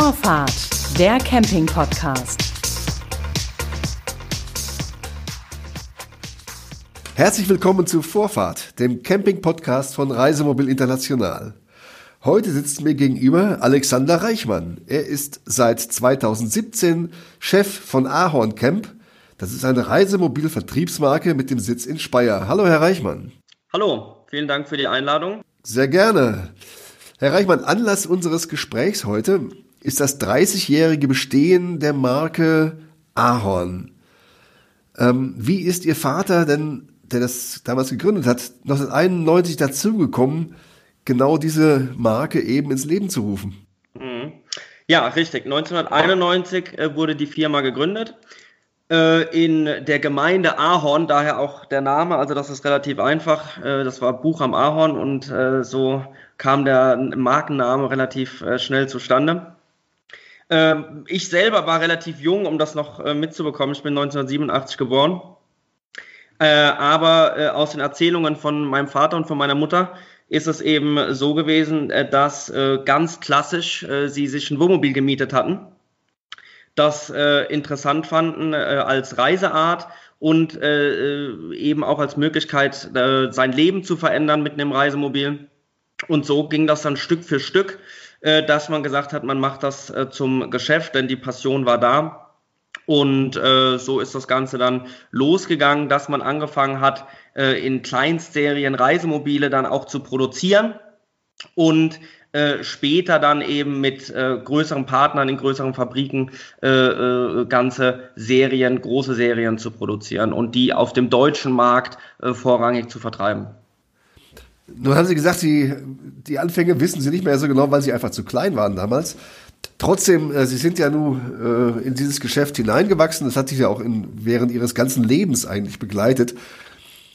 Vorfahrt, der Camping-Podcast. Herzlich willkommen zu Vorfahrt, dem Camping-Podcast von Reisemobil International. Heute sitzt mir gegenüber Alexander Reichmann. Er ist seit 2017 Chef von Ahorn Camp. Das ist eine Reisemobil-Vertriebsmarke mit dem Sitz in Speyer. Hallo, Herr Reichmann. Hallo, vielen Dank für die Einladung. Sehr gerne. Herr Reichmann, Anlass unseres Gesprächs heute ist das 30-jährige Bestehen der Marke Ahorn. Ähm, wie ist Ihr Vater denn, der das damals gegründet hat, 1991 dazugekommen, genau diese Marke eben ins Leben zu rufen? Mhm. Ja, richtig. 1991 äh, wurde die Firma gegründet äh, in der Gemeinde Ahorn, daher auch der Name, also das ist relativ einfach. Äh, das war Buch am Ahorn und so kam der Markenname relativ schnell zustande. Ähm, ich selber war relativ jung, um das noch äh, mitzubekommen. Ich bin 1987 geboren. Äh, aber äh, aus den Erzählungen von meinem Vater und von meiner Mutter ist es eben so gewesen, dass ganz klassisch sie sich ein Wohnmobil gemietet hatten, das interessant fanden als Reiseart und eben auch als Möglichkeit, sein Leben zu verändern mit einem Reisemobil und so ging das dann Stück für Stück, äh, dass man gesagt hat, man macht das äh, zum Geschäft, denn die Passion war da. Und äh, so ist das Ganze dann losgegangen, dass man angefangen hat, äh, in Kleinstserien Reisemobile dann auch zu produzieren und äh, später dann eben mit äh, größeren Partnern in größeren Fabriken äh, äh, ganze Serien, große Serien zu produzieren und die auf dem deutschen Markt äh, vorrangig zu vertreiben. Nun haben Sie gesagt, die, die Anfänge wissen Sie nicht mehr so genau, weil Sie einfach zu klein waren damals. Trotzdem, äh, Sie sind ja nun äh, in dieses Geschäft hineingewachsen. Das hat sich ja auch in, während Ihres ganzen Lebens eigentlich begleitet.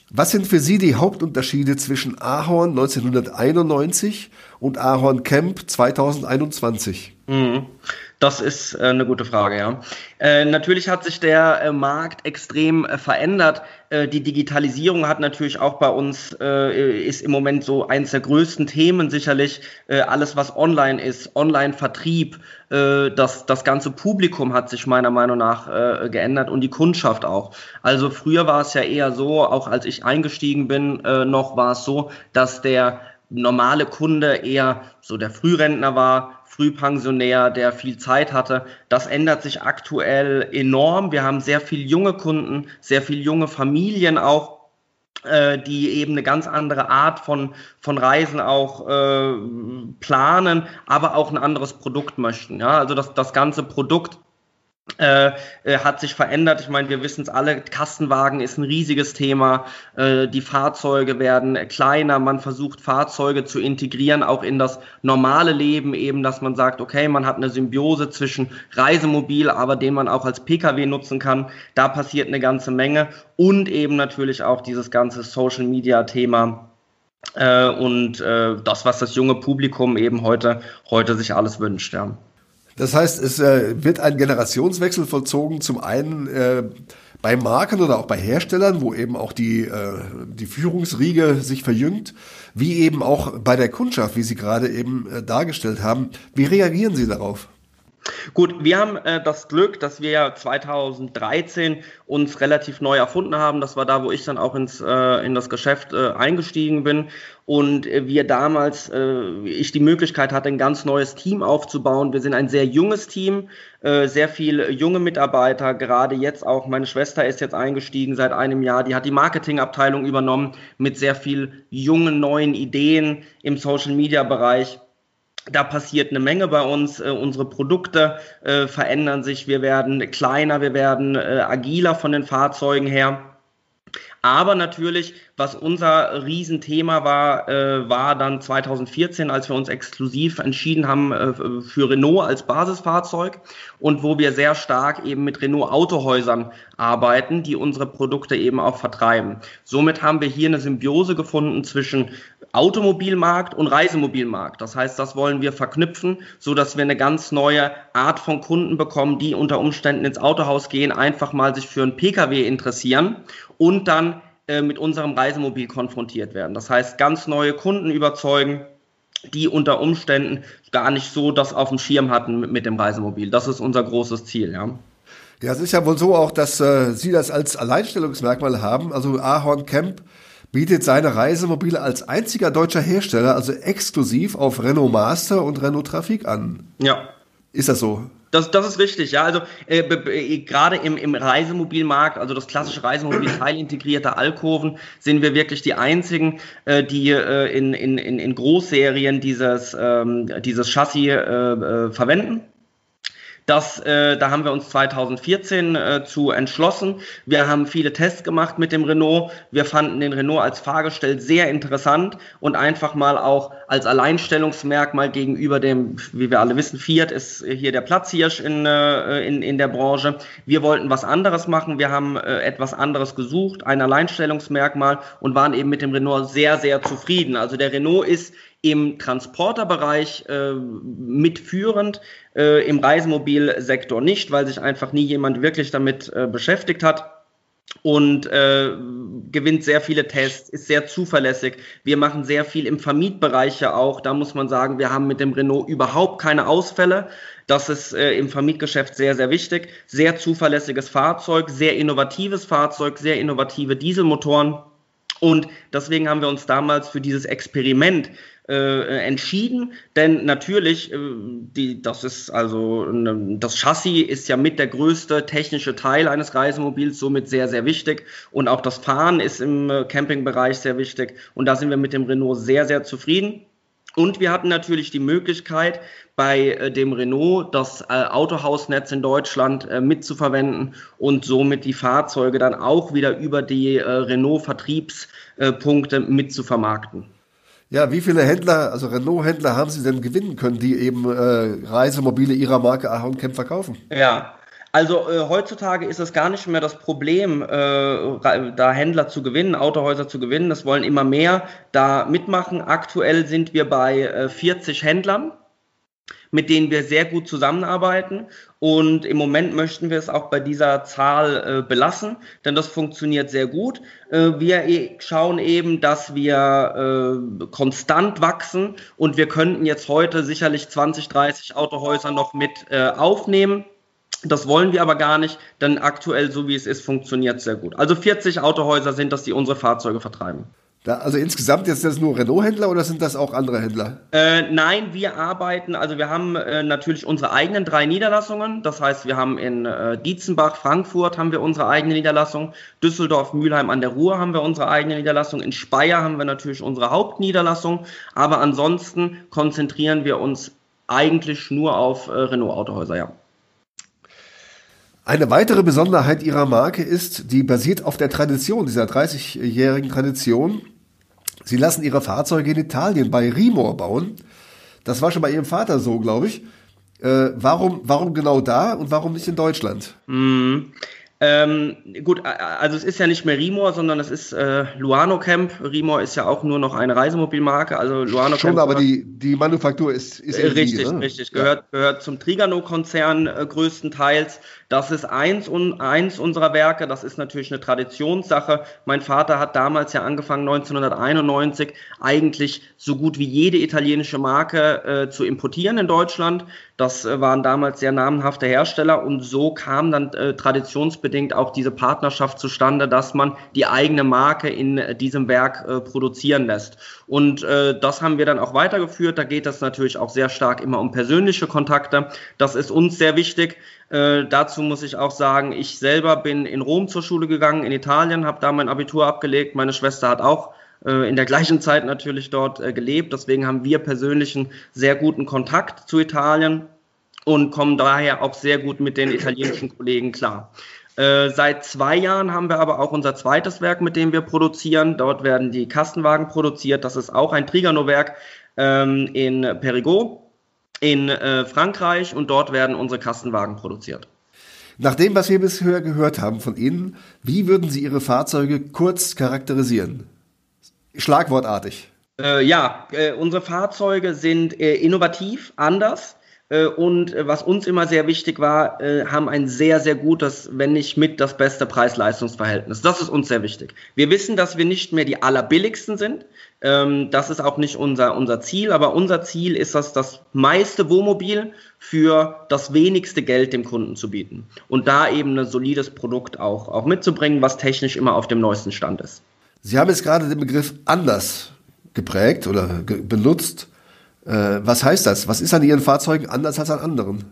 Was sind für Sie die Hauptunterschiede zwischen Ahorn 1991 und Ahorn Camp 2021? Mhm. Das ist äh, eine gute Frage, ja. Äh, natürlich hat sich der äh, Markt extrem äh, verändert. Äh, die Digitalisierung hat natürlich auch bei uns, äh, ist im Moment so eines der größten Themen sicherlich. alles, was online ist, Online-Vertrieb, das, das ganze Publikum hat sich meiner Meinung nach geändert und die Kundschaft auch. Also früher war es ja eher so, auch als ich eingestiegen bin, noch war es so, dass der normale Kunde eher so der Frührentner war, Frühpensionär, der viel Zeit hatte. Das ändert sich aktuell enorm. Wir haben sehr viele junge Kunden, sehr viele junge Familien auch, äh, die eben eine ganz andere Art von, von Reisen auch äh, planen, aber auch ein anderes Produkt möchten. Ja? Also das, das ganze Produkt äh, äh, hat sich verändert. Ich meine, wir wissen es alle, Kastenwagen ist ein riesiges Thema. Äh, die Fahrzeuge werden kleiner. Man versucht Fahrzeuge zu integrieren, auch in das normale Leben, eben, dass man sagt, okay, man hat eine Symbiose zwischen Reisemobil, aber den man auch als Pkw nutzen kann. Da passiert eine ganze Menge. Und eben natürlich auch dieses ganze Social Media Thema. Äh, und äh, das, was das junge Publikum eben heute, heute sich alles wünscht, ja. Das heißt, es äh, wird ein Generationswechsel vollzogen, zum einen äh, bei Marken oder auch bei Herstellern, wo eben auch die, äh, die Führungsriege sich verjüngt, wie eben auch bei der Kundschaft, wie Sie gerade eben äh, dargestellt haben. Wie reagieren Sie darauf? Gut, wir haben äh, das Glück, dass wir 2013 uns relativ neu erfunden haben. Das war da, wo ich dann auch ins, äh, in das Geschäft äh, eingestiegen bin und äh, wir damals, äh, ich die Möglichkeit hatte, ein ganz neues Team aufzubauen. Wir sind ein sehr junges Team, äh, sehr viele junge Mitarbeiter, gerade jetzt auch, meine Schwester ist jetzt eingestiegen seit einem Jahr, die hat die Marketingabteilung übernommen mit sehr viel jungen, neuen Ideen im Social-Media-Bereich. Da passiert eine Menge bei uns. Unsere Produkte äh, verändern sich. Wir werden kleiner, wir werden äh, agiler von den Fahrzeugen her. Aber natürlich, was unser Riesenthema war, äh, war dann 2014, als wir uns exklusiv entschieden haben äh, für Renault als Basisfahrzeug und wo wir sehr stark eben mit Renault Autohäusern arbeiten, die unsere Produkte eben auch vertreiben. Somit haben wir hier eine Symbiose gefunden zwischen Automobilmarkt und Reisemobilmarkt. Das heißt, das wollen wir verknüpfen, so dass wir eine ganz neue Art von Kunden bekommen, die unter Umständen ins Autohaus gehen, einfach mal sich für einen Pkw interessieren und dann äh, mit unserem Reisemobil konfrontiert werden. Das heißt, ganz neue Kunden überzeugen die unter Umständen gar nicht so das auf dem Schirm hatten mit, mit dem Reisemobil. Das ist unser großes Ziel, ja. Ja, es ist ja wohl so auch, dass äh, Sie das als Alleinstellungsmerkmal haben. Also Ahorn Camp bietet seine Reisemobile als einziger deutscher Hersteller, also exklusiv auf Renault Master und Renault Trafik an. Ja. Ist das so? Das, das ist richtig, ja. Also äh, äh, gerade im, im Reisemobilmarkt, also das klassische Reisemobil teilintegrierte Alkoven, sind wir wirklich die einzigen, äh, die äh, in, in, in Großserien dieses, ähm, dieses Chassis äh, äh, verwenden. Das, äh, da haben wir uns 2014 äh, zu entschlossen. Wir haben viele Tests gemacht mit dem Renault. Wir fanden den Renault als Fahrgestell sehr interessant und einfach mal auch als Alleinstellungsmerkmal gegenüber dem, wie wir alle wissen, Fiat ist hier der Platzhirsch in, äh, in, in der Branche. Wir wollten was anderes machen. Wir haben äh, etwas anderes gesucht, ein Alleinstellungsmerkmal und waren eben mit dem Renault sehr, sehr zufrieden. Also der Renault ist im Transporterbereich äh, mitführend, äh, im Reisemobilsektor nicht, weil sich einfach nie jemand wirklich damit äh, beschäftigt hat und äh, gewinnt sehr viele Tests, ist sehr zuverlässig. Wir machen sehr viel im Vermietbereich ja auch. Da muss man sagen, wir haben mit dem Renault überhaupt keine Ausfälle. Das ist äh, im Vermietgeschäft sehr, sehr wichtig. Sehr zuverlässiges Fahrzeug, sehr innovatives Fahrzeug, sehr innovative Dieselmotoren. Und deswegen haben wir uns damals für dieses Experiment äh, entschieden, denn natürlich, äh, die, das ist also ne, das Chassis ist ja mit der größte technische Teil eines Reisemobils, somit sehr, sehr wichtig. Und auch das Fahren ist im äh, Campingbereich sehr wichtig. Und da sind wir mit dem Renault sehr, sehr zufrieden. Und wir hatten natürlich die Möglichkeit, bei äh, dem Renault das äh, Autohausnetz in Deutschland äh, mitzuverwenden und somit die Fahrzeuge dann auch wieder über die Renault-Vertriebspunkte mitzuvermarkten. Ja, wie viele Händler, also Renault-Händler haben Sie denn gewinnen können, die eben äh, Reisemobile ihrer Marke Ahorn Camp verkaufen? Ja, also äh, heutzutage ist es gar nicht mehr das Problem, äh, da Händler zu gewinnen, Autohäuser zu gewinnen. Das wollen immer mehr da mitmachen. Aktuell sind wir bei äh, 40 Händlern mit denen wir sehr gut zusammenarbeiten. Und im Moment möchten wir es auch bei dieser Zahl äh, belassen, denn das funktioniert sehr gut. Äh, wir e schauen eben, dass wir äh, konstant wachsen und wir könnten jetzt heute sicherlich 20, 30 Autohäuser noch mit äh, aufnehmen. Das wollen wir aber gar nicht, denn aktuell, so wie es ist, funktioniert sehr gut. Also 40 Autohäuser sind das, die unsere Fahrzeuge vertreiben. Da, also insgesamt jetzt das nur Renault-Händler oder sind das auch andere Händler? Äh, nein, wir arbeiten, also wir haben äh, natürlich unsere eigenen drei Niederlassungen. Das heißt, wir haben in äh, Dietzenbach, Frankfurt haben wir unsere eigene Niederlassung, Düsseldorf, Mülheim an der Ruhr haben wir unsere eigene Niederlassung, in Speyer haben wir natürlich unsere Hauptniederlassung, aber ansonsten konzentrieren wir uns eigentlich nur auf äh, Renault-Autohäuser, ja. Eine weitere Besonderheit ihrer Marke ist, die basiert auf der Tradition, dieser 30-jährigen Tradition. Sie lassen ihre Fahrzeuge in Italien bei Rimor bauen. Das war schon bei ihrem Vater so, glaube ich. Äh, warum, warum genau da und warum nicht in Deutschland? Mm. Ähm, gut, also es ist ja nicht mehr Rimor, sondern es ist äh, Luano Camp. Rimor ist ja auch nur noch eine Reisemobilmarke. Also Luano Schon, Camp aber die, die Manufaktur ist, ist äh, richtig, ne? richtig. Gehört, ja. gehört zum Trigano-Konzern äh, größtenteils. Das ist eins, un, eins unserer Werke. Das ist natürlich eine Traditionssache. Mein Vater hat damals ja angefangen, 1991 eigentlich so gut wie jede italienische Marke äh, zu importieren in Deutschland. Das äh, waren damals sehr namenhafte Hersteller und so kam dann äh, traditionsbedingt auch diese Partnerschaft zustande, dass man die eigene Marke in äh, diesem Werk äh, produzieren lässt. Und äh, das haben wir dann auch weitergeführt. Da geht es natürlich auch sehr stark immer um persönliche Kontakte. Das ist uns sehr wichtig. Äh, dazu muss ich auch sagen, ich selber bin in Rom zur Schule gegangen, in Italien, habe da mein Abitur abgelegt. Meine Schwester hat auch äh, in der gleichen Zeit natürlich dort äh, gelebt. Deswegen haben wir persönlich einen sehr guten Kontakt zu Italien und kommen daher auch sehr gut mit den italienischen Kollegen klar. Äh, seit zwei Jahren haben wir aber auch unser zweites Werk, mit dem wir produzieren. Dort werden die Kastenwagen produziert. Das ist auch ein Trigano-Werk ähm, in Perigot in äh, Frankreich und dort werden unsere Kastenwagen produziert. Nach dem, was wir bisher gehört haben von Ihnen, wie würden Sie Ihre Fahrzeuge kurz charakterisieren? Schlagwortartig. Äh, ja, äh, unsere Fahrzeuge sind äh, innovativ, anders. Äh, und äh, was uns immer sehr wichtig war, äh, haben ein sehr, sehr gutes, wenn nicht mit das beste Preis-Leistungs-Verhältnis. Das ist uns sehr wichtig. Wir wissen, dass wir nicht mehr die allerbilligsten sind. Ähm, das ist auch nicht unser, unser Ziel, aber unser Ziel ist es, das meiste Wohnmobil für das wenigste Geld dem Kunden zu bieten. Und da eben ein solides Produkt auch, auch mitzubringen, was technisch immer auf dem neuesten Stand ist. Sie haben jetzt gerade den Begriff anders geprägt oder benutzt. Äh, was heißt das? Was ist an Ihren Fahrzeugen anders als an anderen?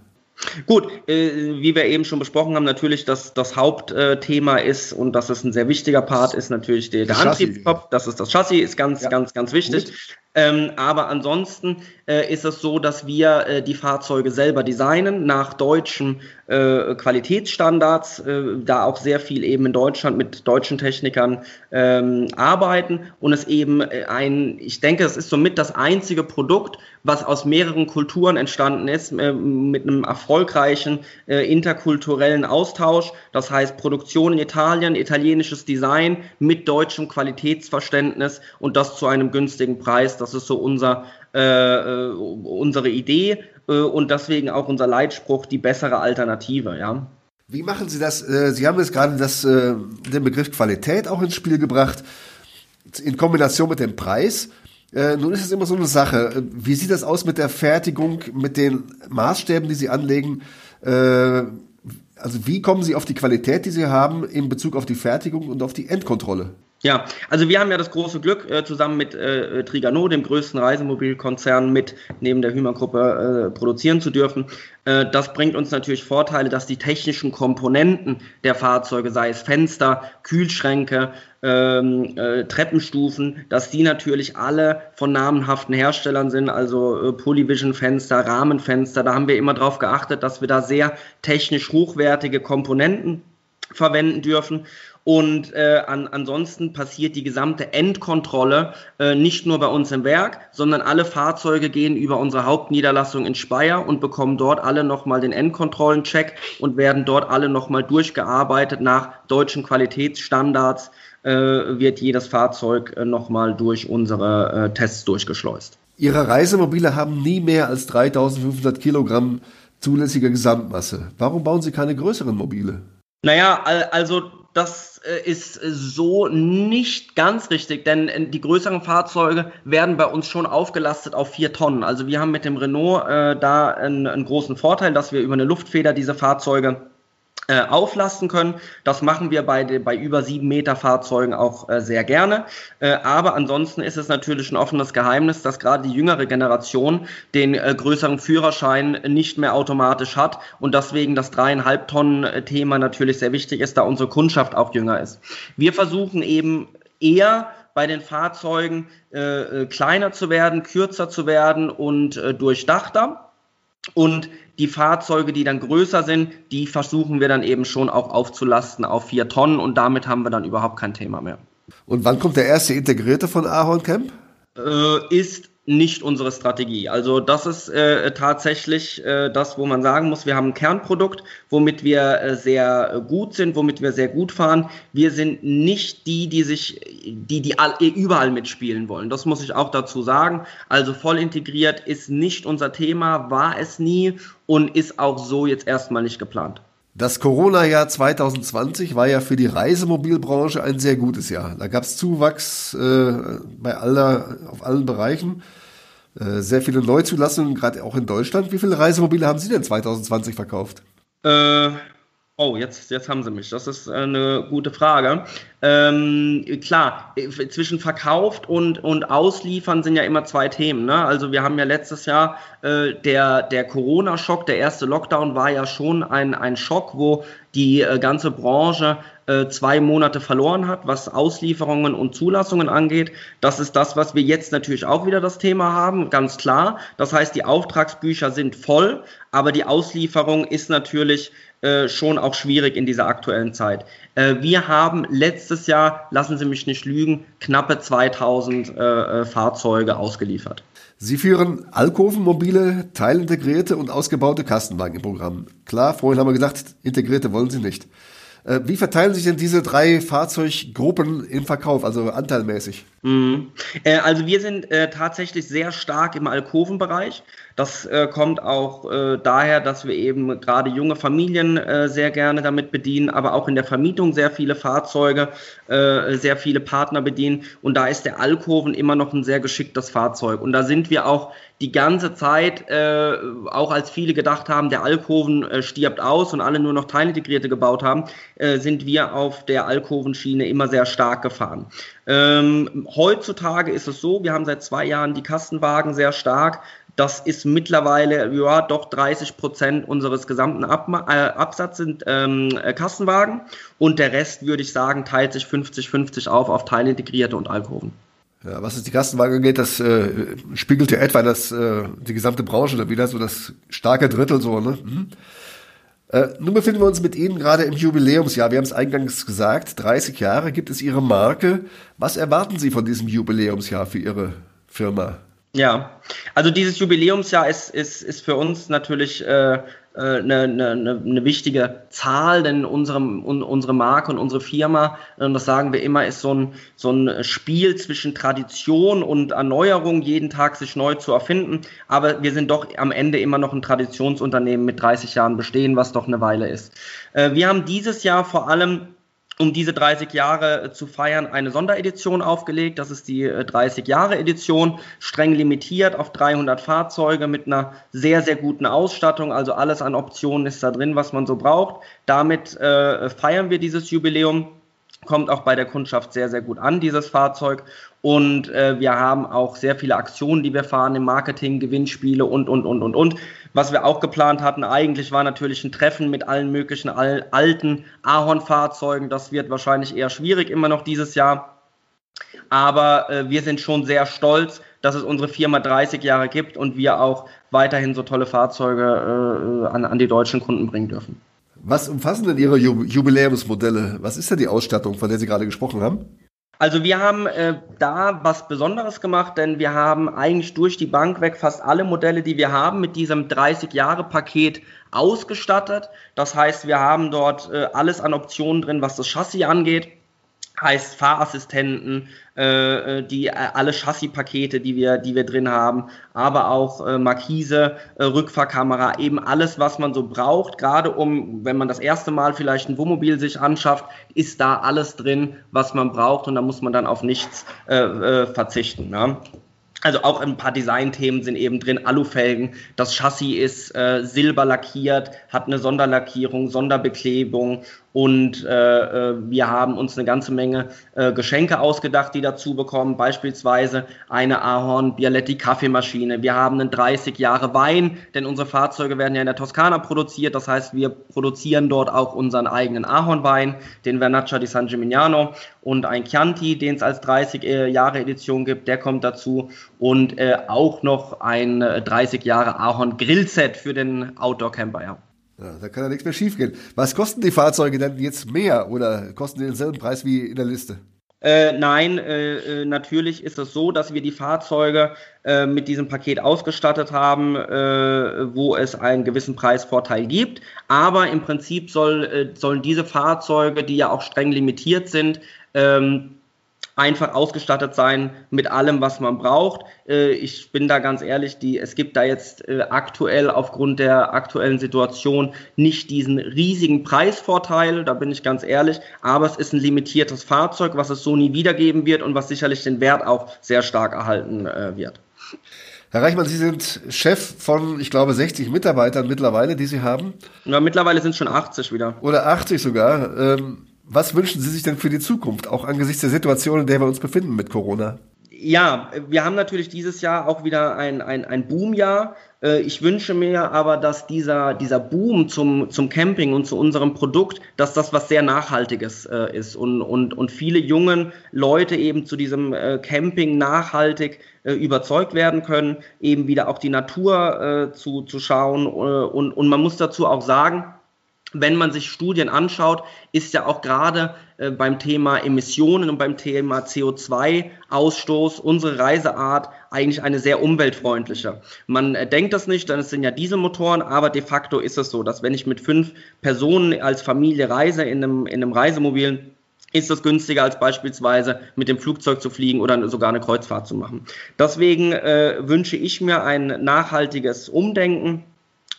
Gut, äh, wie wir eben schon besprochen haben, natürlich das, das Hauptthema ist und das ist ein sehr wichtiger Part, ist natürlich der, der Antriebskopf. Das ist das Chassis, ist ganz, ja. ganz, ganz wichtig. Gut. Ähm, aber ansonsten äh, ist es so, dass wir äh, die Fahrzeuge selber designen nach deutschen äh, Qualitätsstandards, äh, da auch sehr viel eben in Deutschland mit deutschen Technikern ähm, arbeiten und es eben äh, ein, ich denke, es ist somit das einzige Produkt, was aus mehreren Kulturen entstanden ist, äh, mit einem erfolgreichen interkulturellen Austausch. Das heißt Produktion in Italien, italienisches Design mit deutschem Qualitätsverständnis und das zu einem günstigen Preis das ist so unser, äh, äh, unsere Idee äh, und deswegen auch unser Leitspruch, die bessere Alternative, ja. Wie machen Sie das? Äh, Sie haben jetzt gerade das, äh, den Begriff Qualität auch ins Spiel gebracht, in Kombination mit dem Preis. Nun ist es immer so eine Sache. Wie sieht das aus mit der Fertigung, mit den Maßstäben, die Sie anlegen? Also wie kommen Sie auf die Qualität, die Sie haben, in Bezug auf die Fertigung und auf die Endkontrolle? Ja, also wir haben ja das große Glück, äh, zusammen mit äh, Trigano, dem größten Reisemobilkonzern, mit neben der Hümer-Gruppe äh, produzieren zu dürfen. Äh, das bringt uns natürlich Vorteile, dass die technischen Komponenten der Fahrzeuge, sei es Fenster, Kühlschränke, ähm, äh, Treppenstufen, dass die natürlich alle von namenhaften Herstellern sind, also äh, Polyvision-Fenster, Rahmenfenster. Da haben wir immer darauf geachtet, dass wir da sehr technisch hochwertige Komponenten verwenden dürfen. Und äh, an, ansonsten passiert die gesamte Endkontrolle äh, nicht nur bei uns im Werk, sondern alle Fahrzeuge gehen über unsere Hauptniederlassung in Speyer und bekommen dort alle nochmal den Endkontrollencheck und werden dort alle nochmal durchgearbeitet nach deutschen Qualitätsstandards. Äh, wird jedes Fahrzeug äh, nochmal durch unsere äh, Tests durchgeschleust. Ihre Reisemobile haben nie mehr als 3500 Kilogramm zulässige Gesamtmasse. Warum bauen Sie keine größeren Mobile? Naja, also das äh, ist so nicht ganz richtig, denn äh, die größeren Fahrzeuge werden bei uns schon aufgelastet auf vier Tonnen. Also wir haben mit dem Renault äh, da einen, einen großen Vorteil, dass wir über eine Luftfeder diese Fahrzeuge äh, auflasten können. Das machen wir bei, bei über sieben Meter Fahrzeugen auch äh, sehr gerne. Äh, aber ansonsten ist es natürlich ein offenes Geheimnis, dass gerade die jüngere Generation den äh, größeren Führerschein nicht mehr automatisch hat und deswegen das dreieinhalb Tonnen äh, Thema natürlich sehr wichtig ist, da unsere Kundschaft auch jünger ist. Wir versuchen eben eher bei den Fahrzeugen kleiner zu werden, kürzer zu werden und durchdachter. Und die Fahrzeuge, die dann größer sind, die versuchen wir dann eben schon auch aufzulasten auf vier Tonnen und damit haben wir dann überhaupt kein Thema mehr. Und wann kommt der erste Integrierte von Ahorn Camp? Äh, ist nicht unsere Strategie. Also das ist äh, tatsächlich äh, das, wo man sagen muss, wir haben ein Kernprodukt, womit wir äh, sehr gut sind, womit wir sehr gut fahren. Wir sind nicht die, die sich, die, die all, überall mitspielen wollen. Das muss ich auch dazu sagen. Also voll integriert ist nicht unser Thema, war es nie und ist auch so jetzt erstmal nicht geplant. Das Corona-Jahr 2020 war ja für die Reisemobilbranche ein sehr gutes Jahr. Da gab es Zuwachs äh, bei aller, auf allen Bereichen, sehr viele Neuzulassungen, gerade auch in Deutschland. Wie viele Reisemobile haben Sie denn 2020 verkauft? Äh, Oh, jetzt, jetzt haben Sie mich. Das ist äh, eine gute Frage. Ähm, klar, äh, zwischen verkauft und, und ausliefern sind ja immer zwei Themen. Ne? Also wir haben ja letztes Jahr äh, der, der Corona-Schock, der erste Lockdown war ja schon ein, ein Schock, wo die äh, ganze Branche äh, zwei Monate verloren hat, was Auslieferungen und Zulassungen angeht. Das ist das, was wir jetzt natürlich auch wieder das Thema haben, ganz klar. Das heißt, die Auftragsbücher sind voll, aber die Auslieferung ist natürlich äh, schon auch schwierig in dieser aktuellen Zeit. Äh, wir haben letztes Jahr, lassen Sie mich nicht lügen, knappe 2000 äh, äh, Fahrzeuge ausgeliefert. Sie führen Alkoven-mobile, teilintegrierte und ausgebaute Kastenwagen im Programm. Klar, vorhin haben wir gesagt, integrierte wollen Sie nicht. Äh, wie verteilen sich denn diese drei Fahrzeuggruppen im Verkauf, also anteilmäßig? Mhm. Äh, also wir sind äh, tatsächlich sehr stark im Alkovenbereich. Das äh, kommt auch äh, daher, dass wir eben gerade junge Familien äh, sehr gerne damit bedienen, aber auch in der Vermietung sehr viele Fahrzeuge, äh, sehr viele Partner bedienen. Und da ist der Alkoven immer noch ein sehr geschicktes Fahrzeug. Und da sind wir auch die ganze Zeit, auch als viele gedacht haben, der Alkoven stirbt aus und alle nur noch Teilintegrierte gebaut haben, sind wir auf der Alkovenschiene immer sehr stark gefahren. Ähm, heutzutage ist es so, wir haben seit zwei Jahren die Kastenwagen sehr stark. Das ist mittlerweile, ja, doch 30 Prozent unseres gesamten Ab äh, Absatzes sind ähm, äh, Kastenwagen und der Rest, würde ich sagen, teilt sich 50-50 auf auf Teilintegrierte und Alkoven. Ja, was es die Kastenwagen angeht, das äh, spiegelt ja etwa das, äh, die gesamte Branche wieder, so das starke Drittel so, ne? Mhm. Äh, nun befinden wir uns mit Ihnen gerade im Jubiläumsjahr. Wir haben es eingangs gesagt, 30 Jahre gibt es Ihre Marke. Was erwarten Sie von diesem Jubiläumsjahr für Ihre Firma? Ja, also dieses Jubiläumsjahr ist, ist, ist für uns natürlich äh, eine, eine, eine wichtige Zahl, denn unsere, unsere Marke und unsere Firma, und das sagen wir immer, ist so ein, so ein Spiel zwischen Tradition und Erneuerung, jeden Tag sich neu zu erfinden. Aber wir sind doch am Ende immer noch ein Traditionsunternehmen mit 30 Jahren bestehen, was doch eine Weile ist. Wir haben dieses Jahr vor allem um diese 30 Jahre äh, zu feiern, eine Sonderedition aufgelegt. Das ist die 30 äh, Jahre Edition, streng limitiert auf 300 Fahrzeuge mit einer sehr, sehr guten Ausstattung. Also alles an Optionen ist da drin, was man so braucht. Damit äh, feiern wir dieses Jubiläum. Kommt auch bei der Kundschaft sehr, sehr gut an, dieses Fahrzeug. Und äh, wir haben auch sehr viele Aktionen, die wir fahren im Marketing, Gewinnspiele und, und, und, und, und. Was wir auch geplant hatten, eigentlich war natürlich ein Treffen mit allen möglichen al alten Ahorn-Fahrzeugen. Das wird wahrscheinlich eher schwierig immer noch dieses Jahr. Aber äh, wir sind schon sehr stolz, dass es unsere Firma 30 Jahre gibt und wir auch weiterhin so tolle Fahrzeuge äh, an, an die deutschen Kunden bringen dürfen. Was umfassen denn Ihre Jubiläumsmodelle? Was ist denn die Ausstattung, von der Sie gerade gesprochen haben? Also wir haben äh, da was Besonderes gemacht, denn wir haben eigentlich durch die Bank weg fast alle Modelle, die wir haben, mit diesem 30-Jahre-Paket ausgestattet. Das heißt, wir haben dort äh, alles an Optionen drin, was das Chassis angeht heißt Fahrassistenten, äh, äh, die äh, alle Chassispakete, die wir, die wir drin haben, aber auch äh, Markise, äh, Rückfahrkamera, eben alles, was man so braucht, gerade um, wenn man das erste Mal vielleicht ein Wohnmobil sich anschafft, ist da alles drin, was man braucht und da muss man dann auf nichts äh, äh, verzichten. Ne? Also auch ein paar Designthemen sind eben drin. Alufelgen, das Chassis ist äh, silber lackiert, hat eine Sonderlackierung, Sonderbeklebung und äh, äh, wir haben uns eine ganze Menge äh, Geschenke ausgedacht, die dazu bekommen. Beispielsweise eine Ahorn Bialetti Kaffeemaschine. Wir haben einen 30 Jahre Wein, denn unsere Fahrzeuge werden ja in der Toskana produziert. Das heißt, wir produzieren dort auch unseren eigenen Ahornwein, den Vernaccia di San Gimignano und ein Chianti, den es als 30 äh, Jahre Edition gibt. Der kommt dazu und äh, auch noch ein 30 äh, Jahre Ahorn Grillset für den Outdoor Camper. Ja. Ja, da kann ja nichts mehr schiefgehen. Was kosten die Fahrzeuge denn jetzt mehr oder kosten die denselben Preis wie in der Liste? Äh, nein, äh, äh, natürlich ist es so, dass wir die Fahrzeuge äh, mit diesem Paket ausgestattet haben, äh, wo es einen gewissen Preisvorteil gibt. Aber im Prinzip soll, äh, sollen diese Fahrzeuge, die ja auch streng limitiert sind, ähm, einfach ausgestattet sein mit allem, was man braucht. Äh, ich bin da ganz ehrlich, die, es gibt da jetzt äh, aktuell aufgrund der aktuellen Situation nicht diesen riesigen Preisvorteil, da bin ich ganz ehrlich, aber es ist ein limitiertes Fahrzeug, was es so nie wiedergeben wird und was sicherlich den Wert auch sehr stark erhalten äh, wird. Herr Reichmann, Sie sind Chef von, ich glaube, 60 Mitarbeitern mittlerweile, die Sie haben. Ja, mittlerweile sind es schon 80 wieder. Oder 80 sogar. Ähm, was wünschen Sie sich denn für die Zukunft, auch angesichts der Situation, in der wir uns befinden mit Corona? Ja, wir haben natürlich dieses Jahr auch wieder ein, ein, ein Boomjahr. Äh, ich wünsche mir aber, dass dieser, dieser Boom zum, zum Camping und zu unserem Produkt, dass das was sehr Nachhaltiges äh, ist und, und, und viele jungen Leute eben zu diesem äh, Camping nachhaltig äh, überzeugt werden können, eben wieder auch die Natur äh, zu, zu schauen. Äh, und, und man muss dazu auch sagen, wenn man sich Studien anschaut, ist ja auch gerade äh, beim Thema Emissionen und beim Thema CO2-Ausstoß unsere Reiseart eigentlich eine sehr umweltfreundliche. Man äh, denkt das nicht, denn es sind ja Dieselmotoren, aber de facto ist es so, dass wenn ich mit fünf Personen als Familie reise in einem, in einem Reisemobil, ist das günstiger als beispielsweise mit dem Flugzeug zu fliegen oder sogar eine Kreuzfahrt zu machen. Deswegen äh, wünsche ich mir ein nachhaltiges Umdenken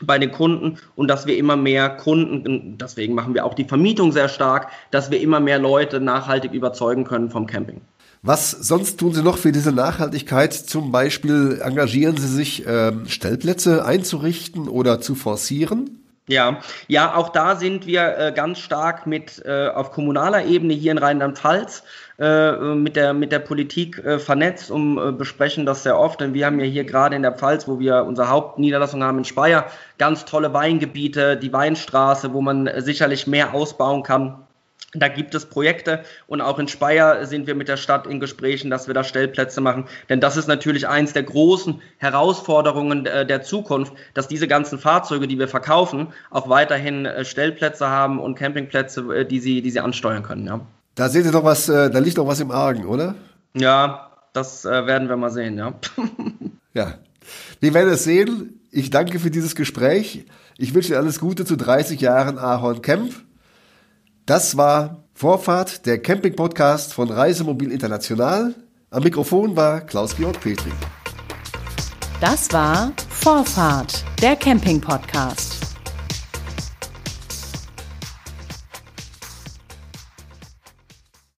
bei den Kunden und dass wir immer mehr Kunden, deswegen machen wir auch die Vermietung sehr stark, dass wir immer mehr Leute nachhaltig überzeugen können vom Camping. Was sonst tun Sie noch für diese Nachhaltigkeit? Zum Beispiel engagieren Sie sich, ähm, Stellplätze einzurichten oder zu forcieren? Ja, ja, auch da sind wir äh, ganz stark mit äh, auf kommunaler Ebene hier in Rheinland-Pfalz äh, mit der mit der Politik äh, vernetzt, um äh, besprechen das sehr oft. Denn wir haben ja hier gerade in der Pfalz, wo wir unsere Hauptniederlassung haben in Speyer, ganz tolle Weingebiete, die Weinstraße, wo man sicherlich mehr ausbauen kann. Da gibt es Projekte und auch in Speyer sind wir mit der Stadt in Gesprächen, dass wir da Stellplätze machen. Denn das ist natürlich eins der großen Herausforderungen äh, der Zukunft, dass diese ganzen Fahrzeuge, die wir verkaufen, auch weiterhin äh, Stellplätze haben und Campingplätze, die sie, die sie ansteuern können. Ja. Da seht ihr doch was, da liegt doch was im Argen, oder? Ja, das werden wir mal sehen, ja. ja. Wir werden es sehen. Ich danke für dieses Gespräch. Ich wünsche dir alles Gute zu 30 Jahren Ahorn Camp. Das war Vorfahrt, der Camping-Podcast von Reisemobil International. Am Mikrofon war Klaus-Georg Petri. Das war Vorfahrt, der Camping-Podcast.